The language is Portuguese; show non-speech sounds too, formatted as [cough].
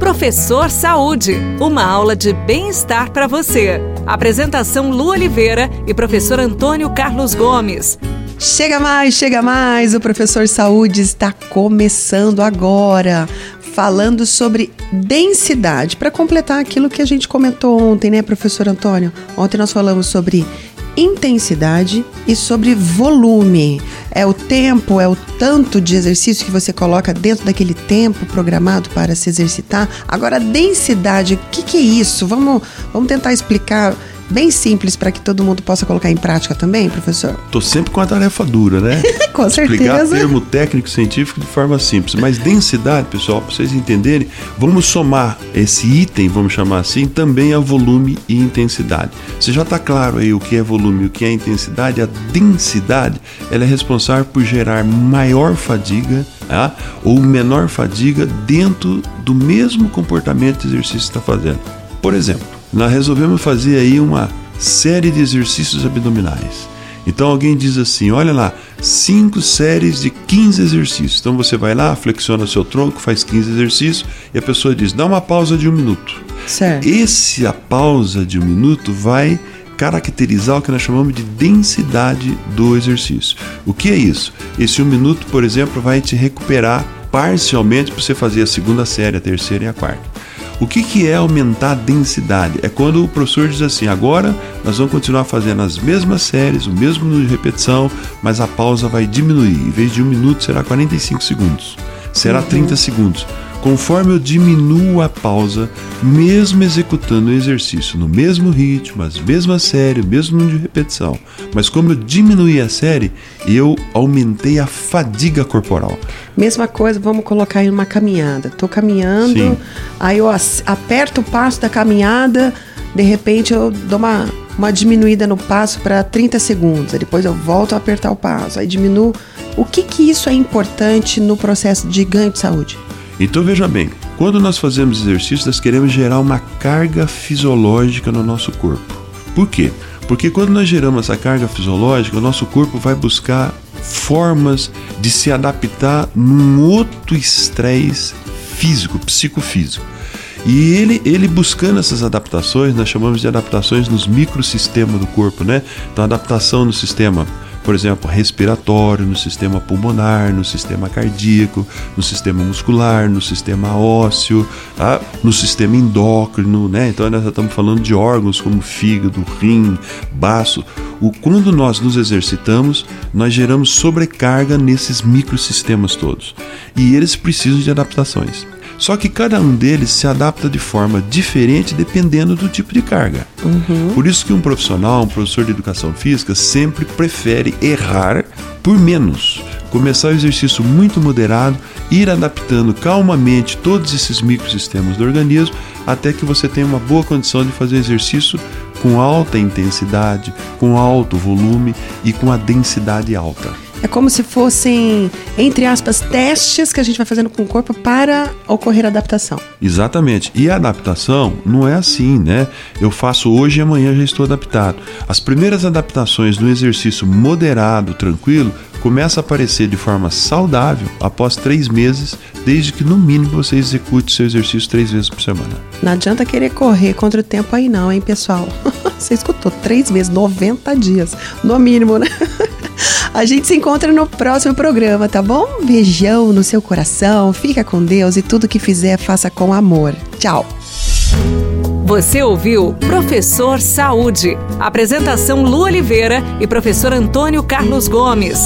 Professor Saúde, uma aula de bem-estar para você. Apresentação Lu Oliveira e professor Antônio Carlos Gomes. Chega mais, chega mais! O Professor Saúde está começando agora, falando sobre densidade, para completar aquilo que a gente comentou ontem, né, professor Antônio? Ontem nós falamos sobre intensidade e sobre volume. É o tempo, é o tanto de exercício que você coloca dentro daquele tempo programado para se exercitar. Agora, densidade, o que, que é isso? Vamos, vamos tentar explicar bem simples para que todo mundo possa colocar em prática também, professor? Tô sempre com a tarefa dura, né? [laughs] com certeza. Explicar termo técnico científico de forma simples. Mas densidade, pessoal, para vocês entenderem, vamos somar esse item, vamos chamar assim, também a volume e intensidade. Você já está claro aí o que é volume e o que é intensidade? A densidade, ela é responsável por gerar maior fadiga tá? ou menor fadiga dentro do mesmo comportamento de exercício que está fazendo. Por exemplo, nós resolvemos fazer aí uma série de exercícios abdominais. Então alguém diz assim: olha lá, cinco séries de 15 exercícios. Então você vai lá, flexiona seu tronco, faz 15 exercícios e a pessoa diz: dá uma pausa de um minuto. Certo. Esse a pausa de um minuto vai caracterizar o que nós chamamos de densidade do exercício. O que é isso? Esse um minuto, por exemplo, vai te recuperar parcialmente para você fazer a segunda série, a terceira e a quarta. O que, que é aumentar a densidade? É quando o professor diz assim: agora nós vamos continuar fazendo as mesmas séries, o mesmo número de repetição, mas a pausa vai diminuir. Em vez de um minuto, será 45 segundos, será 30 uhum. segundos. Conforme eu diminuo a pausa, mesmo executando o exercício no mesmo ritmo, as mesmas séries, o mesmo número de repetição, mas como eu diminuí a série, eu aumentei a fadiga corporal. Mesma coisa, vamos colocar em uma caminhada. Estou caminhando, Sim. aí eu aperto o passo da caminhada, de repente eu dou uma, uma diminuída no passo para 30 segundos, depois eu volto a apertar o passo, aí diminuo. O que, que isso é importante no processo de ganho de saúde? Então veja bem, quando nós fazemos exercício, nós queremos gerar uma carga fisiológica no nosso corpo. Por quê? Porque quando nós geramos essa carga fisiológica, o nosso corpo vai buscar formas de se adaptar num outro estresse físico, psicofísico. E ele, ele buscando essas adaptações, nós chamamos de adaptações nos microsistemas do corpo, né? Então, adaptação no sistema por exemplo, respiratório, no sistema pulmonar, no sistema cardíaco, no sistema muscular, no sistema ósseo, tá? no sistema endócrino, né? Então nós estamos falando de órgãos como fígado, rim, baço. O, quando nós nos exercitamos, nós geramos sobrecarga nesses microsistemas todos. E eles precisam de adaptações. Só que cada um deles se adapta de forma diferente dependendo do tipo de carga. Uhum. Por isso que um profissional, um professor de educação física, sempre prefere errar por menos. Começar o exercício muito moderado, ir adaptando calmamente todos esses microsistemas do organismo até que você tenha uma boa condição de fazer exercício com alta intensidade, com alto volume e com a densidade alta. É como se fossem, entre aspas, testes que a gente vai fazendo com o corpo para ocorrer a adaptação. Exatamente. E a adaptação não é assim, né? Eu faço hoje e amanhã já estou adaptado. As primeiras adaptações no exercício moderado, tranquilo, começa a aparecer de forma saudável após três meses, desde que no mínimo você execute seu exercício três vezes por semana. Não adianta querer correr contra o tempo aí não, hein, pessoal? [laughs] Você escutou três meses, 90 dias, no mínimo, né? A gente se encontra no próximo programa, tá bom? Beijão no seu coração, fica com Deus e tudo que fizer, faça com amor. Tchau. Você ouviu Professor Saúde. Apresentação Lu Oliveira e professor Antônio Carlos Gomes.